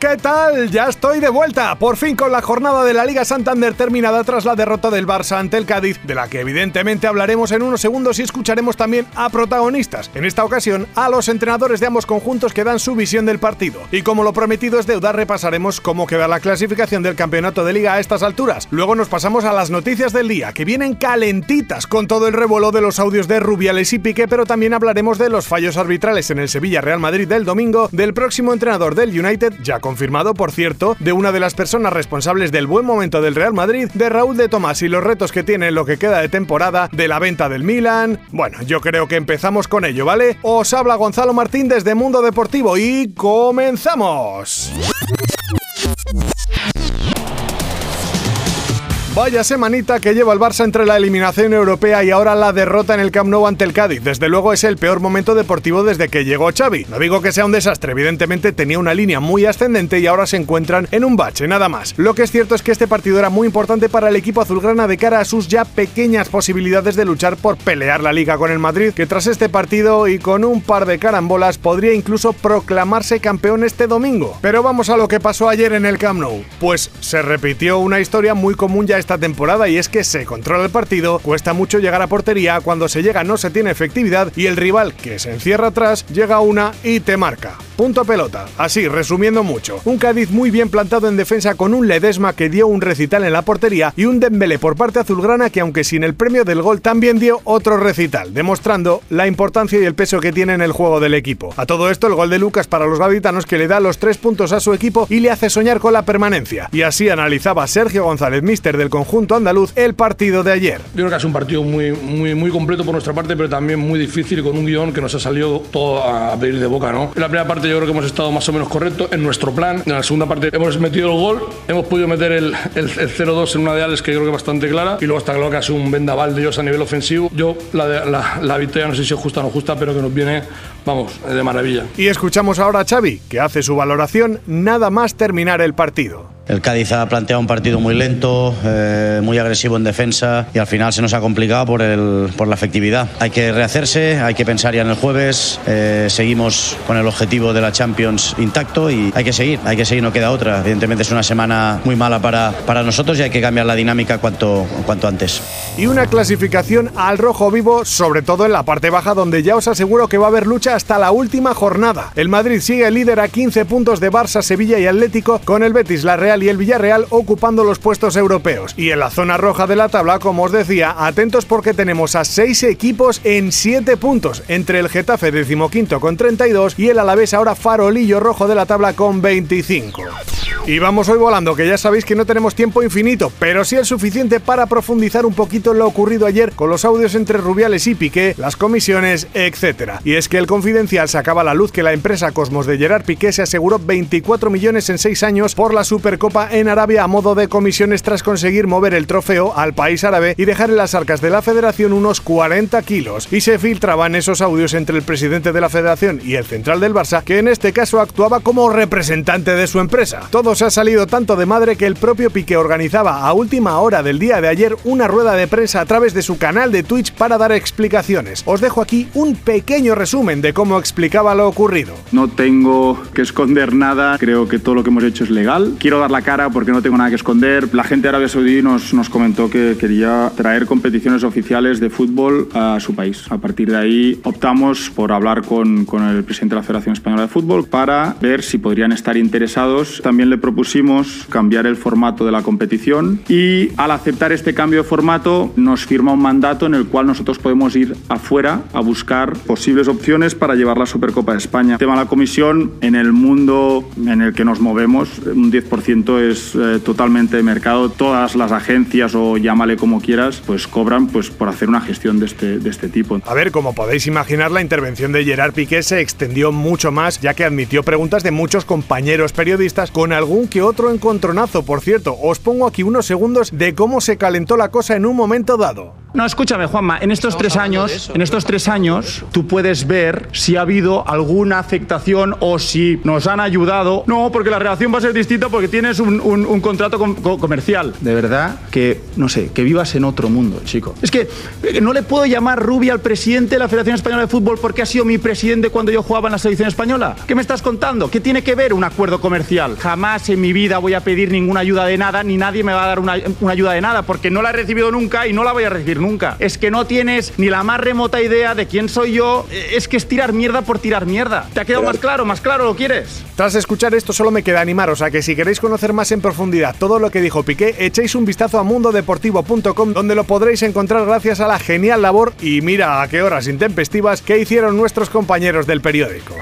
¿Qué tal? Ya estoy de vuelta, por fin con la jornada de la Liga Santander terminada tras la derrota del Barça ante el Cádiz, de la que evidentemente hablaremos en unos segundos y escucharemos también a protagonistas, en esta ocasión a los entrenadores de ambos conjuntos que dan su visión del partido. Y como lo prometido es deuda, repasaremos cómo queda la clasificación del campeonato de liga a estas alturas. Luego nos pasamos a las noticias del día, que vienen calentitas con todo el revuelo de los audios de Rubiales y Piqué, pero también hablaremos de los fallos arbitrales en el Sevilla Real Madrid del domingo, del próximo entrenador del United, ya confirmado por cierto, de una de las personas responsables del buen momento del Real Madrid, de Raúl de Tomás y los retos que tiene en lo que queda de temporada, de la venta del Milan. Bueno, yo creo que empezamos con ello, ¿vale? Os habla Gonzalo Martín desde Mundo Deportivo y comenzamos. Vaya semanita que lleva el Barça entre la eliminación europea y ahora la derrota en el Camp Nou ante el Cádiz. Desde luego es el peor momento deportivo desde que llegó Xavi. No digo que sea un desastre, evidentemente tenía una línea muy ascendente y ahora se encuentran en un bache, nada más. Lo que es cierto es que este partido era muy importante para el equipo azulgrana de cara a sus ya pequeñas posibilidades de luchar por pelear la liga con el Madrid, que tras este partido y con un par de carambolas podría incluso proclamarse campeón este domingo. Pero vamos a lo que pasó ayer en el Camp Nou. Pues se repitió una historia muy común ya esta temporada y es que se controla el partido, cuesta mucho llegar a portería, cuando se llega no se tiene efectividad y el rival que se encierra atrás llega una y te marca. Punto pelota. Así, resumiendo mucho. Un Cádiz muy bien plantado en defensa con un Ledesma que dio un recital en la portería y un Dembélé por parte azulgrana que aunque sin el premio del gol también dio otro recital, demostrando la importancia y el peso que tiene en el juego del equipo. A todo esto el gol de Lucas para los gaditanos que le da los tres puntos a su equipo y le hace soñar con la permanencia. Y así analizaba Sergio González, mister del conjunto andaluz, el partido de ayer. Yo creo que sido un partido muy, muy, muy completo por nuestra parte, pero también muy difícil con un guion que nos ha salido todo a pedir de boca, ¿no? En la primera parte yo creo que hemos estado más o menos correctos en nuestro plan. En la segunda parte hemos metido el gol, hemos podido meter el, el, el 0-2 en una de Alex que yo creo que es bastante clara y luego está claro que ha sido un vendaval de ellos a nivel ofensivo. Yo la, la, la victoria no sé si es justa o no justa, pero que nos viene, vamos, de maravilla. Y escuchamos ahora a Xavi, que hace su valoración nada más terminar el partido. El Cádiz ha planteado un partido muy lento, eh, muy agresivo en defensa y al final se nos ha complicado por, el, por la efectividad. Hay que rehacerse, hay que pensar ya en el jueves. Eh, seguimos con el objetivo de la Champions intacto y hay que seguir, hay que seguir, no queda otra. Evidentemente es una semana muy mala para, para nosotros y hay que cambiar la dinámica cuanto, cuanto antes. Y una clasificación al rojo vivo, sobre todo en la parte baja, donde ya os aseguro que va a haber lucha hasta la última jornada. El Madrid sigue líder a 15 puntos de Barça, Sevilla y Atlético, con el Betis, la Real y el Villarreal ocupando los puestos europeos. Y en la zona roja de la tabla, como os decía, atentos porque tenemos a 6 equipos en 7 puntos, entre el Getafe decimoquinto con 32 y el Alavés ahora farolillo rojo de la tabla con 25. Y vamos hoy volando, que ya sabéis que no tenemos tiempo infinito, pero sí el suficiente para profundizar un poquito en lo ocurrido ayer con los audios entre Rubiales y Piqué, las comisiones, etc. Y es que el confidencial sacaba a la luz que la empresa Cosmos de Gerard Piqué se aseguró 24 millones en 6 años por la Supercopa en Arabia a modo de comisiones tras conseguir mover el trofeo al país árabe y dejar en las arcas de la federación unos 40 kilos. Y se filtraban esos audios entre el presidente de la federación y el central del Barça, que en este caso actuaba como representante de su empresa. Todo ha salido tanto de madre que el propio Piqué organizaba a última hora del día de ayer una rueda de prensa a través de su canal de Twitch para dar explicaciones. Os dejo aquí un pequeño resumen de cómo explicaba lo ocurrido. No tengo que esconder nada, creo que todo lo que hemos hecho es legal. Quiero dar la cara porque no tengo nada que esconder. La gente de Arabia Saudí nos, nos comentó que quería traer competiciones oficiales de fútbol a su país. A partir de ahí optamos por hablar con, con el presidente de la Federación Española de Fútbol para ver si podrían estar interesados. También le propusimos cambiar el formato de la competición y al aceptar este cambio de formato nos firma un mandato en el cual nosotros podemos ir afuera a buscar posibles opciones para llevar la Supercopa de España. El tema de la comisión, en el mundo en el que nos movemos, un 10% es eh, totalmente de mercado. Todas las agencias o llámale como quieras, pues cobran pues, por hacer una gestión de este, de este tipo. A ver, como podéis imaginar, la intervención de Gerard Piqué se extendió mucho más, ya que admitió preguntas de muchos compañeros periodistas con algún que otro encontronazo. Por cierto, os pongo aquí unos segundos de cómo se calentó la cosa en un momento dado. No, escúchame, Juanma, en estos tres años, en estos tres años, tú puedes ver si ha habido alguna afectación o si nos han ayudado. No, porque la relación va a ser distinta porque tienes un, un- un contrato com- co- comercial. De verdad que, no sé, que vivas en otro mundo, chico. Es que eh, no le puedo llamar rubia al presidente de la Federación Española de Fútbol porque ha sido mi presidente cuando yo jugaba en la selección española. ¿Qué me estás contando? ¿Qué tiene que ver un acuerdo comercial? Jamás en mi vida voy a pedir ninguna ayuda de nada, ni nadie me va a dar una, una ayuda de nada, porque no la he recibido nunca y no la voy a recibir nunca. Es que no tienes ni la más remota idea de quién soy yo. Es que es tirar mierda por tirar mierda. ¿Te ha quedado más claro? ¿Más claro lo quieres? Tras escuchar esto solo me queda animaros a que si queréis conocer más en profundidad todo lo que dijo Piqué, echéis un vistazo a mundodeportivo.com donde lo podréis encontrar gracias a la genial labor y mira a qué horas intempestivas que hicieron nuestros compañeros del periódico.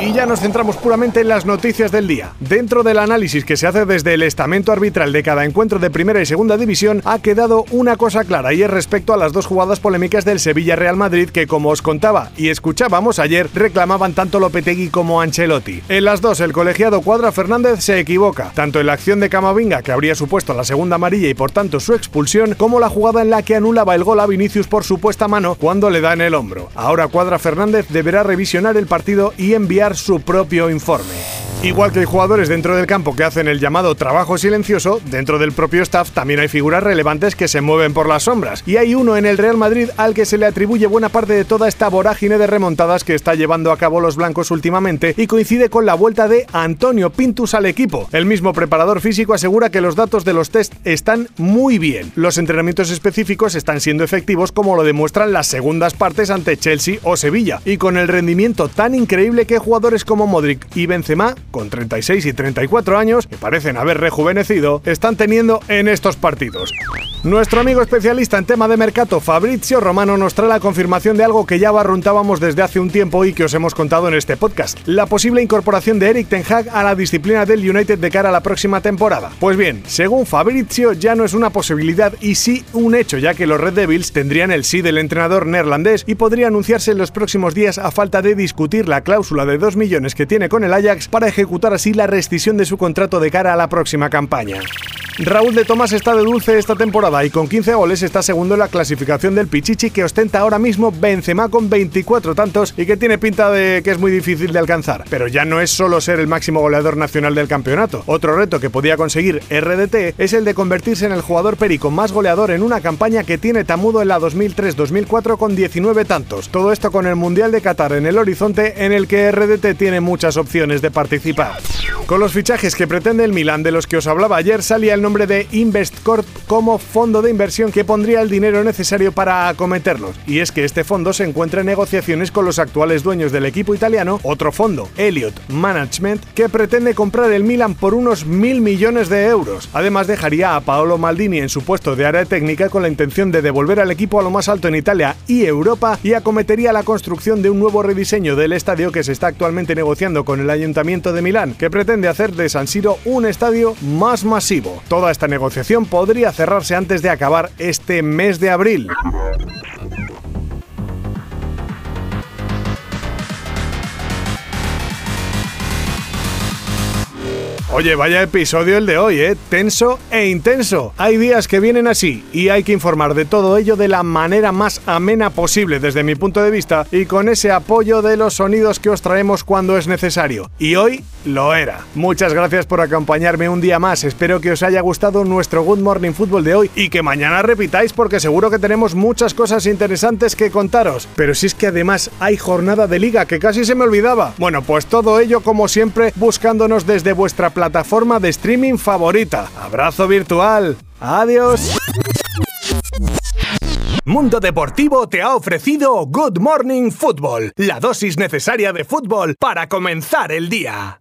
Y ya nos centramos puramente en las noticias del día. Dentro del análisis que se hace desde el estamento arbitral de cada encuentro de primera y segunda división, ha quedado una cosa clara y es respecto a las dos jugadas polémicas del Sevilla-Real Madrid que, como os contaba y escuchábamos ayer, reclamaban tanto Lopetegui como Ancelotti. En las dos, el colegiado Cuadra Fernández se equivoca, tanto en la acción de Camavinga, que habría supuesto la segunda amarilla y por tanto su expulsión, como la jugada en la que anulaba el gol a Vinicius por supuesta mano cuando le da en el hombro. Ahora Cuadra Fernández deberá revisionar el partido y enviar su propio informe. Igual que hay jugadores dentro del campo que hacen el llamado trabajo silencioso, dentro del propio staff también hay figuras relevantes que se mueven por las sombras. Y hay uno en el Real Madrid al que se le atribuye buena parte de toda esta vorágine de remontadas que está llevando a cabo los blancos últimamente y coincide con la vuelta de Antonio Pintus al equipo. El mismo preparador físico asegura que los datos de los test están muy bien. Los entrenamientos específicos están siendo efectivos como lo demuestran las segundas partes ante Chelsea o Sevilla. Y con el rendimiento tan increíble que jugadores como Modric y Benzema con 36 y 34 años, que parecen haber rejuvenecido, están teniendo en estos partidos. Nuestro amigo especialista en tema de mercado, Fabrizio Romano, nos trae la confirmación de algo que ya barruntábamos desde hace un tiempo y que os hemos contado en este podcast: la posible incorporación de Eric Ten Hag a la disciplina del United de cara a la próxima temporada. Pues bien, según Fabrizio, ya no es una posibilidad y sí un hecho, ya que los Red Devils tendrían el sí del entrenador neerlandés y podría anunciarse en los próximos días a falta de discutir la cláusula de 2 millones que tiene con el Ajax para ejecutar así la rescisión de su contrato de cara a la próxima campaña. Raúl de Tomás está de dulce esta temporada y con 15 goles está segundo en la clasificación del Pichichi que ostenta ahora mismo Benzema con 24 tantos y que tiene pinta de que es muy difícil de alcanzar. Pero ya no es solo ser el máximo goleador nacional del campeonato. Otro reto que podía conseguir RDT es el de convertirse en el jugador perico más goleador en una campaña que tiene Tamudo en la 2003-2004 con 19 tantos. Todo esto con el Mundial de Qatar en el horizonte en el que RDT tiene muchas opciones de participar. Con los fichajes que pretende el Milan de los que os hablaba ayer salía el nombre de InvestCorp como fondo de inversión que pondría el dinero necesario para acometerlos. Y es que este fondo se encuentra en negociaciones con los actuales dueños del equipo italiano, otro fondo, Elliott Management, que pretende comprar el Milan por unos mil millones de euros. Además dejaría a Paolo Maldini en su puesto de área técnica con la intención de devolver al equipo a lo más alto en Italia y Europa y acometería la construcción de un nuevo rediseño del estadio que se está actualmente negociando con el Ayuntamiento de Milán, que pretende hacer de San Siro un estadio más masivo. Toda esta negociación podría cerrarse antes de acabar este mes de abril. Oye, vaya episodio el de hoy, ¿eh? Tenso e intenso. Hay días que vienen así y hay que informar de todo ello de la manera más amena posible desde mi punto de vista y con ese apoyo de los sonidos que os traemos cuando es necesario. Y hoy lo era. Muchas gracias por acompañarme un día más. Espero que os haya gustado nuestro Good Morning Football de hoy y que mañana repitáis porque seguro que tenemos muchas cosas interesantes que contaros. Pero si es que además hay jornada de liga que casi se me olvidaba. Bueno, pues todo ello como siempre buscándonos desde vuestra plataforma de streaming favorita. Abrazo virtual. Adiós. Mundo Deportivo te ha ofrecido Good Morning Football, la dosis necesaria de fútbol para comenzar el día.